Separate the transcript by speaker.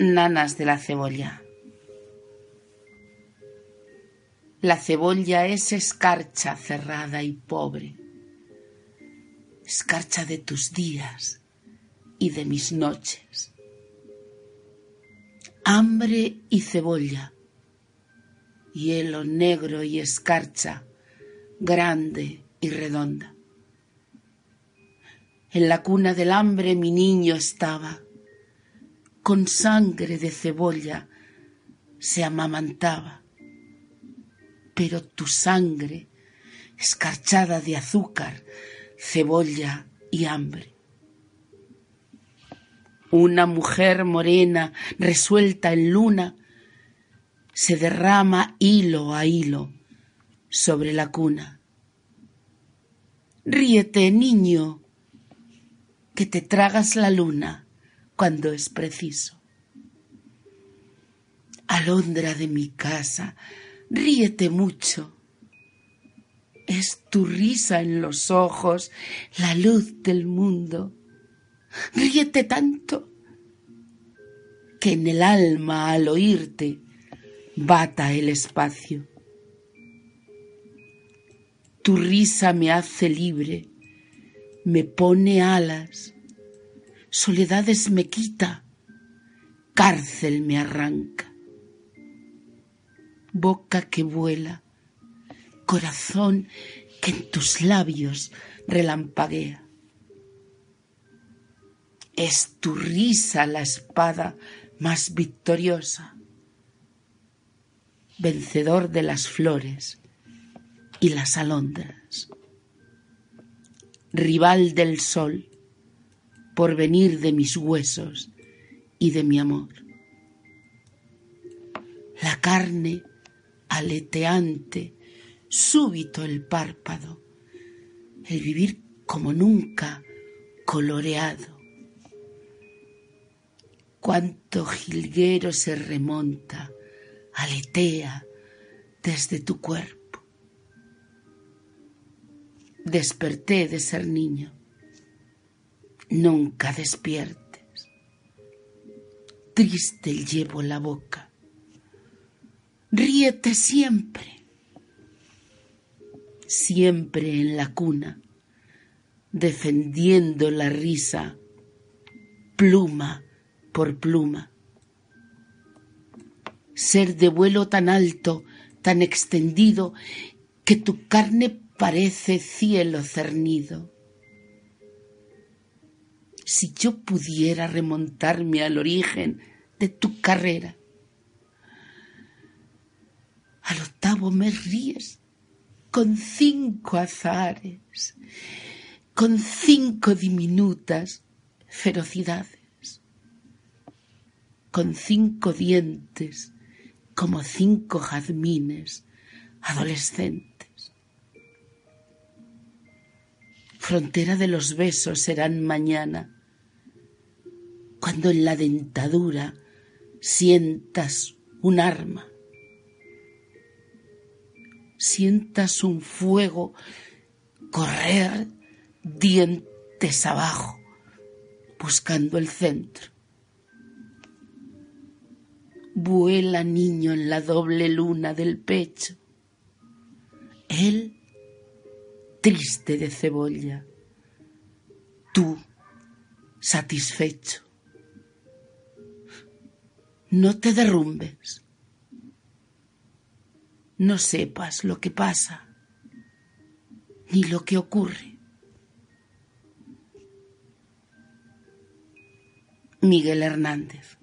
Speaker 1: nanas de la cebolla. La cebolla es escarcha cerrada y pobre, escarcha de tus días y de mis noches. Hambre y cebolla, hielo negro y escarcha, grande y redonda. En la cuna del hambre mi niño estaba, con sangre de cebolla se amamantaba, pero tu sangre, escarchada de azúcar, cebolla y hambre. Una mujer morena, resuelta en luna, se derrama hilo a hilo sobre la cuna. Ríete, niño, que te tragas la luna cuando es preciso. Alondra de mi casa, ríete mucho. Es tu risa en los ojos la luz del mundo. Ríete tanto que en el alma al oírte bata el espacio. Tu risa me hace libre, me pone alas soledades me quita, cárcel me arranca. Boca que vuela, corazón que en tus labios relampaguea. Es tu risa la espada más victoriosa, vencedor de las flores y las alondras, rival del sol, por venir de mis huesos y de mi amor. La carne aleteante, súbito el párpado, el vivir como nunca coloreado. Cuánto jilguero se remonta, aletea desde tu cuerpo. Desperté de ser niño nunca despiertes. Triste llevo la boca. Ríete siempre, siempre en la cuna, defendiendo la risa, pluma por pluma. Ser de vuelo tan alto, tan extendido, que tu carne parece cielo cernido si yo pudiera remontarme al origen de tu carrera. Al octavo me ríes con cinco azares, con cinco diminutas ferocidades, con cinco dientes como cinco jazmines adolescentes. Frontera de los besos serán mañana cuando en la dentadura sientas un arma, sientas un fuego correr dientes abajo, buscando el centro. Vuela niño en la doble luna del pecho. Él triste de cebolla, tú satisfecho no te derrumbes. No sepas lo que pasa ni lo que ocurre. Miguel Hernández